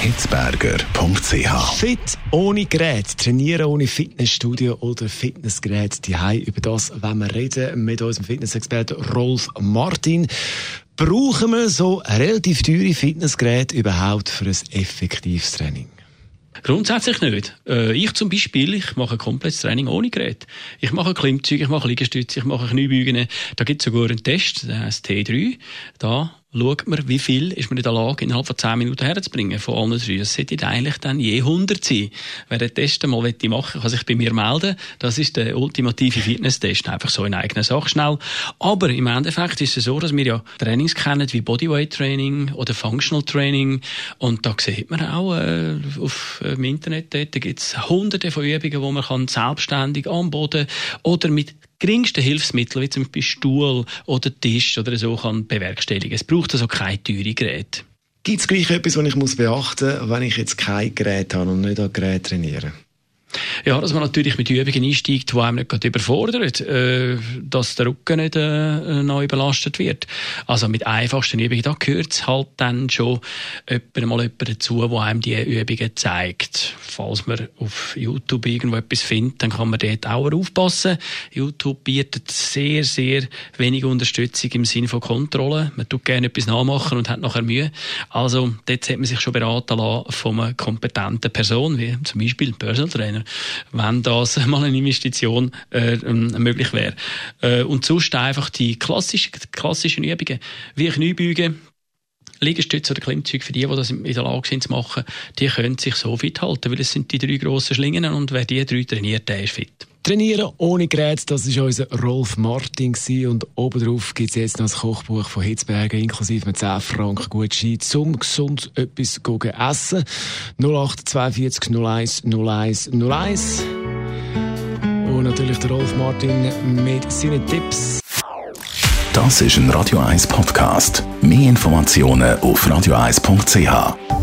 hitzberger.ch. Fit ohne Gerät, trainieren ohne Fitnessstudio oder Fitnessgerät die Über das wenn wir reden mit unserem Fitnessexperten Rolf Martin. Brauchen wir so relativ teure Fitnessgeräte überhaupt für ein effektives Training? Grundsätzlich nicht. Äh, ich zum Beispiel, ich mache ein komplettes Training ohne Gerät. Ich mache Klimmzüge, ich mache Liegestütze, ich mache Kniebeugen. Da gibt es sogar einen Test, der heißt T3. Da schaut man, wie viel ist man in der Lage, innerhalb von 10 Minuten herzubringen von allen drei. Das sollte eigentlich dann je 100 sein. Wer den Test mal machen möchte, kann sich bei mir melden. Das ist der ultimative Fitness-Test. Einfach so in eigener Sache schnell. Aber im Endeffekt ist es so, dass wir ja Trainings kennen wie Bodyweight-Training oder Functional Training. Und da sieht man auch äh, auf äh, im Internet, dort gibt es hunderte von Übungen, wo man kann selbstständig am Boden oder mit geringsten Hilfsmitteln, wie zum Beispiel Stuhl oder Tisch oder so, kann bewerkstelligen. Es braucht also keine teuren Geräte. Gibt es gleich etwas, was ich beachten muss, wenn ich jetzt kein Gerät habe und nicht an Gerät trainiere? Ja, dass man natürlich mit Übungen einsteigt, die einem nicht gerade überfordert, äh, dass der Rücken nicht äh, neu überlastet wird. Also mit einfachsten Übungen, da gehört es halt dann schon jemand, mal jemand dazu, der einem diese Übungen zeigt. Falls man auf YouTube irgendwo etwas findet, dann kann man dort auch aufpassen. YouTube bietet sehr, sehr wenig Unterstützung im Sinne von Kontrolle. Man tut gerne etwas nachmachen und hat nachher Mühe. Also dort sollte man sich schon beraten lassen von einer kompetenten Person, wie zum Beispiel Personal Trainer wenn das mal eine Investition äh, ähm, möglich wäre. Äh, und sonst einfach die klassischen, klassischen Übungen, wie Kniebeugen, Liegestütze oder Klimmzüge, für die, die das in der Lage sind zu machen, die können sich so fit halten, weil es sind die drei grossen Schlingen und wer die drei trainiert, der ist fit. Trainieren ohne Gerät, das war unser Rolf Martin gewesen. und obendrauf gibt es jetzt noch das Kochbuch von Hitzberger inklusive mit 10 Franken Gutschein zum gesund etwas gehen essen. 0842 01 01 01 und natürlich der Rolf Martin mit seinen Tipps. Das ist ein Radio 1 Podcast. Mehr Informationen auf radio1.ch.